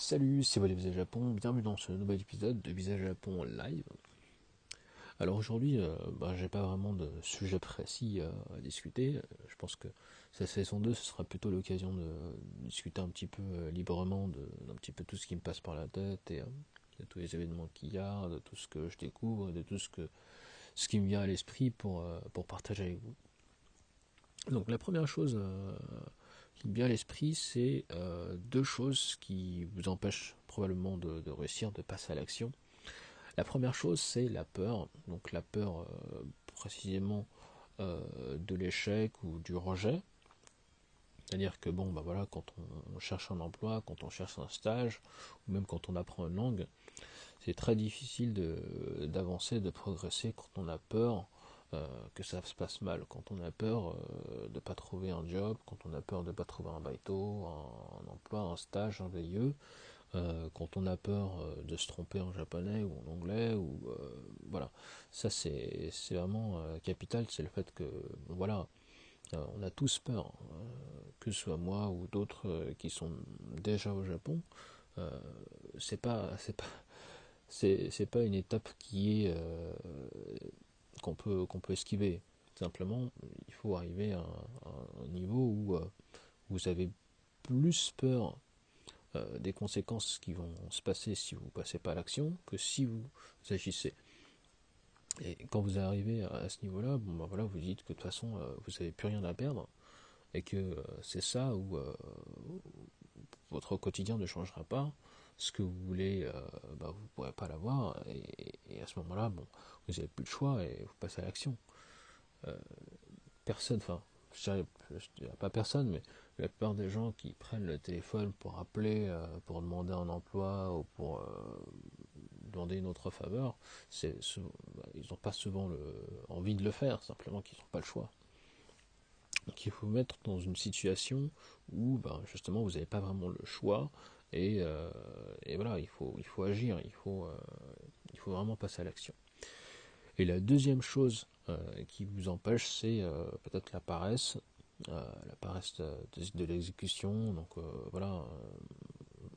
Salut, c'est Valé Visage Japon, bienvenue dans ce nouvel épisode de Visage Japon live. Alors aujourd'hui, euh, bah, j'ai pas vraiment de sujet précis à discuter. Je pense que cette saison 2, ce sera plutôt l'occasion de, discuter un petit peu euh, librement d'un petit peu tout ce qui me passe par la tête et euh, de tous les événements qu'il y a, de tout ce que je découvre, de tout ce que ce qui me vient à l'esprit pour, pour partager avec vous. Donc la première chose bien l'esprit, c'est euh, deux choses qui vous empêchent probablement de, réussir, de passer à l'action. La première chose, c'est la peur. Donc la peur euh, précisément euh, de l'échec ou du rejet. C'est-à-dire que bon, bah voilà, quand on, cherche un emploi, quand on cherche un stage, ou même quand on apprend une langue, c'est très difficile d'avancer, de progresser quand on a peur que ça se passe mal, quand on a peur euh, de pas trouver un job, quand on a peur de pas trouver un bateau, un, emploi, un stage, un VIE, euh, quand on a peur de se tromper en japonais ou en anglais, ou voilà, ça c'est vraiment capital, c'est le fait que voilà, on a tous peur, que ce soit moi ou d'autres qui sont déjà au Japon, c'est pas c'est pas c'est pas une étape qui est qu'on peut, qu'on peut esquiver. Simplement, il faut arriver à, un niveau où euh, vous avez plus peur euh, des conséquences qui vont se passer si vous ne passez pas à l'action que si vous agissez. Et quand vous arrivez à, ce niveau-là, bon ben voilà, vous dites que de toute façon euh, vous n'avez plus rien à perdre et que c'est ça où votre quotidien ne changera pas. Ce que vous voulez, bah, vous ne pourrez pas l'avoir et, à ce moment-là, bon, vous n'avez plus le choix et vous passez à l'action. Euh, personne, enfin, je dirais, pas personne, mais la plupart des gens qui prennent le téléphone pour appeler, euh, pour demander un emploi ou pour euh, demander une autre faveur, c'est, ils n'ont pas souvent le, envie de le faire, simplement qu'ils n'ont pas le choix. Donc il faut mettre dans une situation où ben, justement vous n'avez pas vraiment le choix et, et, voilà, il faut, il faut agir, il faut, il faut vraiment passer à l'action. Et la deuxième chose euh, qui vous empêche, c'est euh, peut-être la paresse, euh, la paresse de, l'exécution. Donc voilà,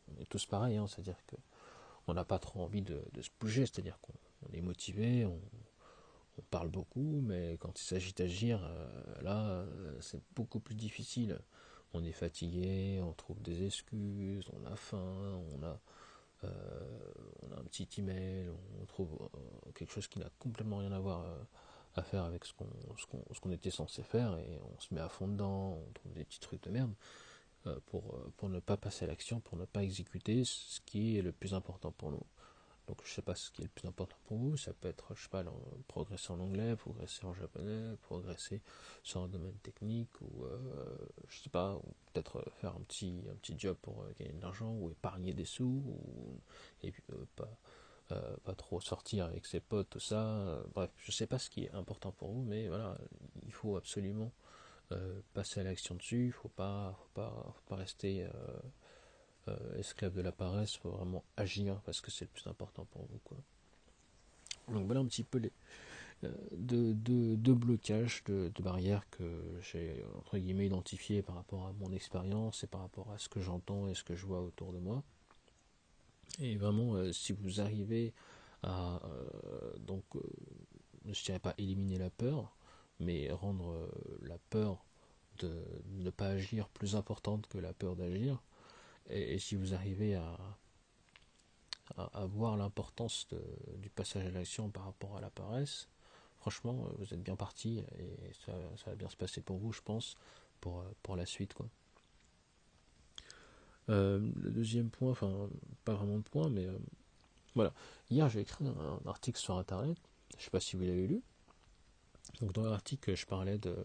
on est tous pareils, hein, c'est-à-dire qu'on n'a pas trop envie de, se bouger, c'est-à-dire qu'on est motivé, on, parle beaucoup, mais quand il s'agit d'agir, là, c'est beaucoup plus difficile. On est fatigué, on trouve des excuses, on a faim, on a euh, on a un petit email, on trouve euh, quelque chose qui n'a complètement rien à voir euh, à faire avec ce qu'on était censé faire et on se met à fond dedans, on trouve des petits trucs de merde pour, pour ne pas passer à l'action, pour ne pas exécuter ce qui est le plus important pour nous. Donc je sais pas ce qui est le plus important pour vous, ça peut être, je sais pas, progresser en anglais, progresser en japonais, progresser sur un domaine technique, ou je sais pas, peut-être faire un petit, un petit job pour euh, gagner de l'argent, ou épargner des sous, ou, et puis euh, pas, pas trop sortir avec ses potes, tout ça. bref, je sais pas ce qui est important pour vous, mais voilà, il faut absolument passer à l'action dessus, il faut pas, faut pas, faut pas rester euh, esclave de la paresse, il faut vraiment agir parce que c'est le plus important pour vous. Donc voilà un petit peu les euh, deux, blocages, de, barrières que j'ai entre guillemets identifiés par rapport à mon expérience et par rapport à ce que j'entends et ce que je vois autour de moi. Et vraiment, euh, si vous arrivez à donc je dirais pas éliminer la peur, mais rendre la peur de ne pas agir plus importante que la peur d'agir, et, si vous arrivez à, à, voir l'importance du passage à l'action par rapport à la paresse, franchement, euh, vous êtes bien parti et ça, va bien se passer pour vous, je pense, pour, euh, pour la suite. Quoi. Euh, le deuxième point, enfin, pas vraiment de point, mais voilà. Hier, j'ai écrit un, article sur Internet, je ne sais pas si vous l'avez lu. Donc, dans l'article, je parlais de,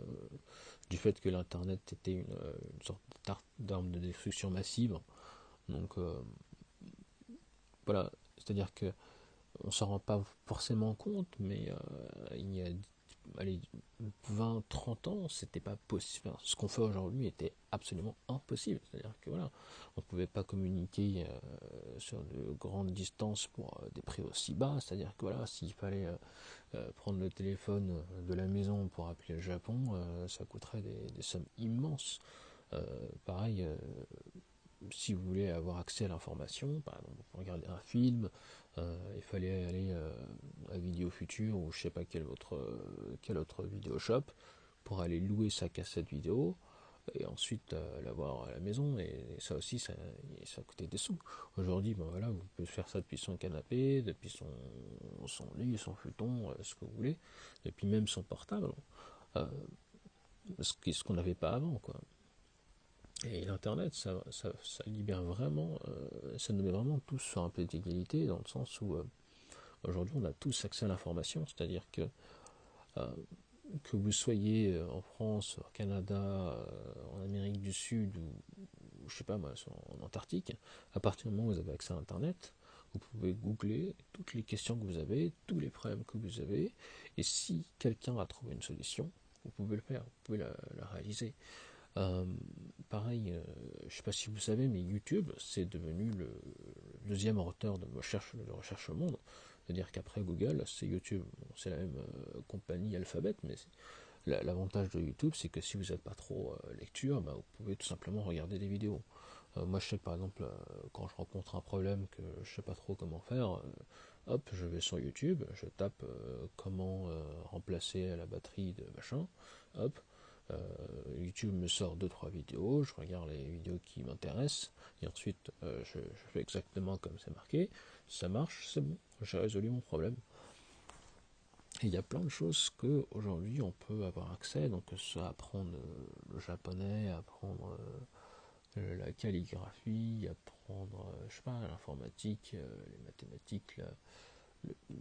du fait que l'Internet était une, sorte d'arme de destruction massive donc voilà, c'est-à-dire que on s'en rend pas forcément compte, mais euh, il y a allez, 20, 30 ans, c'était pas possible. ce qu'on fait aujourd'hui était absolument impossible. C'est-à-dire que voilà, on pouvait pas communiquer euh, sur de grandes distances pour des prix aussi bas. C'est-à-dire que voilà, s'il fallait prendre le téléphone de la maison pour appeler le Japon, ça coûterait des, des sommes immenses. pareil, si vous voulez avoir accès à l'information, par exemple, pour regarder un film, il fallait aller à Vidéo Future ou je sais pas quel autre, quel autre vidéo shop pour aller louer sa cassette vidéo et ensuite l'avoir à la maison et, ça aussi ça, ça coûtait des sous. Aujourd'hui ben voilà vous pouvez faire ça depuis son canapé depuis son, son lit son futon ce que vous voulez depuis même son portable euh, ce qu'on n'avait pas avant quoi et l'internet ça, ça, libère vraiment euh, ça nous met vraiment tous sur un pied d'égalité dans le sens où euh, aujourd'hui on a tous accès à l'information c'est à dire que que vous soyez en France, au Canada, en Amérique du Sud ou, je sais pas moi, en Antarctique, à partir du moment où vous avez accès à Internet, vous pouvez googler toutes les questions que vous avez, tous les problèmes que vous avez, et si quelqu'un a trouvé une solution, vous pouvez le faire, vous pouvez la, réaliser. Euh, pareil, euh, je ne sais pas si vous savez, mais YouTube, c'est devenu le, deuxième moteur de recherche, au monde. C'est-à-dire qu'après Google, c'est YouTube. c'est la même euh, compagnie Alphabet, mais l'avantage de YouTube, c'est que si vous n'êtes pas trop lecture, bah, vous pouvez tout simplement regarder des vidéos. moi, je sais par exemple, quand je rencontre un problème que je ne sais pas trop comment faire, hop, je vais sur YouTube, je tape comment remplacer la batterie de machin, hop, euh, YouTube me sort deux trois vidéos, je regarde les vidéos qui m'intéressent, et ensuite je, fais exactement comme c'est marqué, ça marche, c'est bon, j'ai résolu mon problème. Il y a plein de choses que aujourd'hui on peut avoir accès, donc ça apprendre le japonais, apprendre la calligraphie, apprendre, je sais l'informatique, les mathématiques,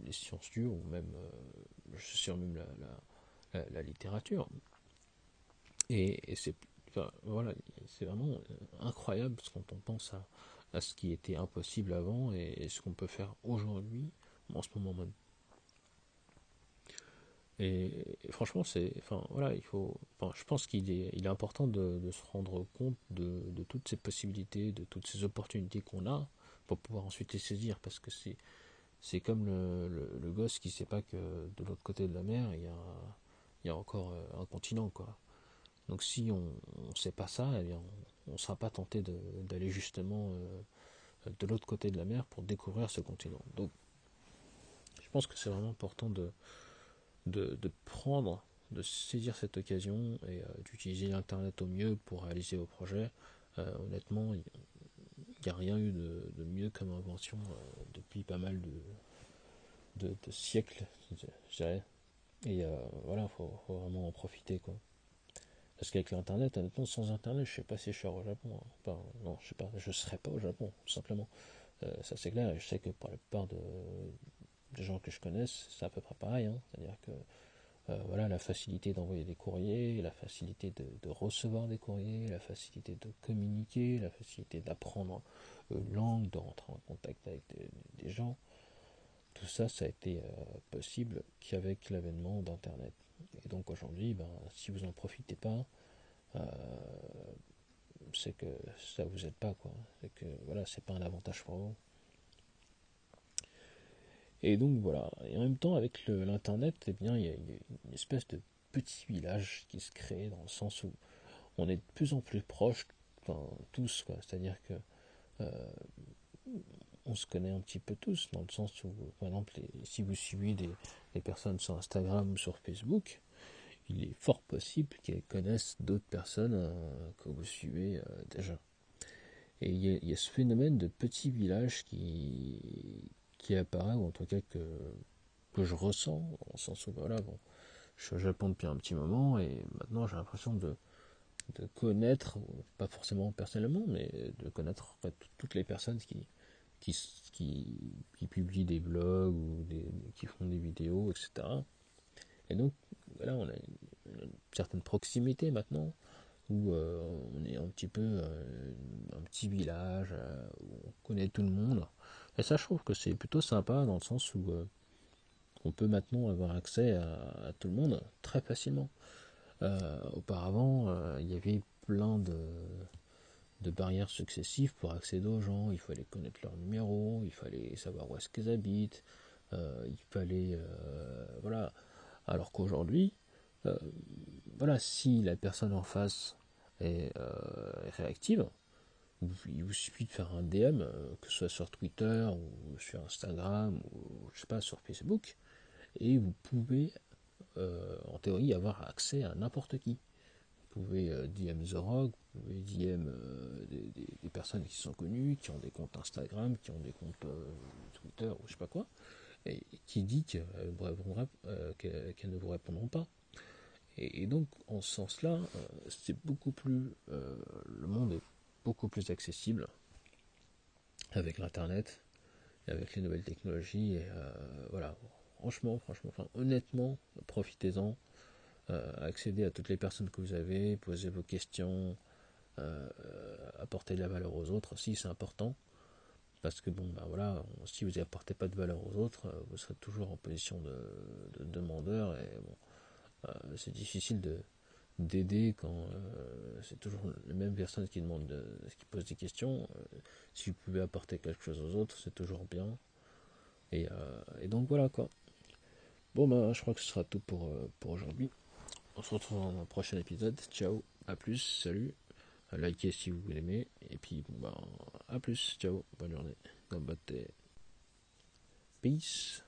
les sciences dures ou même, euh, même la, littérature. Et, c'est voilà, c'est vraiment euh, incroyable quand on pense à, ce qui était impossible avant et, ce qu'on peut faire aujourd'hui, en ce moment même. Et, franchement, c'est, enfin voilà, il faut, je pense qu'il est, il est important de, se rendre compte de, toutes ces possibilités, de toutes ces opportunités qu'on a pour pouvoir ensuite les saisir, parce que c'est, c'est comme le, gosse qui sait pas que de l'autre côté de la mer, il y a, il y a encore euh, un continent, quoi. Donc si on ne sait pas ça, eh bien, on ne sera pas tenté d'aller justement euh, de l'autre côté de la mer pour découvrir ce continent. Donc je pense que c'est vraiment important de, prendre, de saisir cette occasion et euh, d'utiliser l'Internet au mieux pour réaliser vos projets. honnêtement, n'y a rien eu de, mieux comme invention euh, depuis pas mal de, siècles, je dirais. Et euh, voilà, il faut, vraiment en profiter, quoi. Parce qu'avec l'internet, honnêtement, sans internet, je sais pas si je serais au Japon. Hein. non, je sais pas, serais pas au Japon, tout simplement. Euh, ça c'est clair, et je sais que pour la plupart de, des gens que je connaisse, c'est à peu près pareil. Hein. C'est-à-dire que euh, voilà, la facilité d'envoyer des courriers, la facilité de, recevoir des courriers, la facilité de communiquer, la facilité d'apprendre une langue, de rentrer en contact avec des, gens. Tout ça, ça a été euh, possible qu'avec l'avènement d'Internet. Et donc aujourd'hui, ben, si vous n'en profitez pas, euh, c'est que ça vous aide pas, quoi. C'est que voilà, c'est pas un avantage pour vous. Et donc voilà. Et en même temps, avec l'internet, eh bien, il y, a, une espèce de petit village qui se crée dans le sens où on est de plus en plus proches, enfin, tous, quoi. C'est-à-dire que euh, on se connaît un petit peu tous, dans le sens où, par exemple, si vous suivez des, personnes sur Instagram ou sur Facebook, il est fort possible qu'elles connaissent d'autres personnes euh, que vous suivez euh, déjà. Et il y, a, ce phénomène de petit village qui, qui apparaît, ou en tout cas que, je ressens, en sens où voilà, je suis au Japon depuis un petit moment et maintenant j'ai l'impression de, de connaître, pas forcément personnellement, mais de connaître toutes les personnes qui, qui, publient des blogs ou des, qui font des vidéos, etc. Et donc, voilà, on a une, certaine proximité maintenant, où euh, on est un petit peu euh, un petit village, euh, où on connaît tout le monde. Et ça, je trouve que c'est plutôt sympa dans le sens où on peut maintenant avoir accès à, tout le monde très facilement. Auparavant, il y avait plein de, barrières successives pour accéder aux gens. Il fallait connaître leur numéro, il fallait savoir où est-ce qu'ils habitent, il fallait voilà. Alors qu'aujourd'hui, voilà, si la personne en face est réactive, il vous suffit de faire un DM, que ce soit sur Twitter ou sur Instagram ou je sais pas sur Facebook, et vous pouvez en théorie avoir accès à n'importe qui. Vous pouvez DM The Rock, vous pouvez DM des, personnes qui sont connues, qui ont des comptes Instagram, qui ont des comptes Twitter ou je sais pas quoi, et qui dit qu'elles ne vous répondront pas. Et, donc, en ce sens-là, euh, c'est beaucoup plus. Euh, le monde est beaucoup plus accessible avec l'Internet, avec les nouvelles technologies. Et euh, voilà, franchement, franchement, enfin, honnêtement, profitez-en. Accédez à toutes les personnes que vous avez, posez vos questions, apportez de la valeur aux autres aussi, c'est important. Parce que bon, ben voilà, si vous n'apportez pas de valeur aux autres, vous serez toujours en position de, de demandeur. Et bon, euh, c'est difficile de d'aider quand euh, c'est toujours les mêmes personnes qui demandent, qui posent des questions. Euh, si vous pouvez apporter quelque chose aux autres, c'est toujours bien. Et, donc voilà quoi. Bon ben je crois que ce sera tout pour, pour aujourd'hui. On se retrouve dans un prochain épisode. Ciao, à plus, salut. Likez si vous l'aimez. Et puis bon ben à plus, ciao, bonne journée. Peace.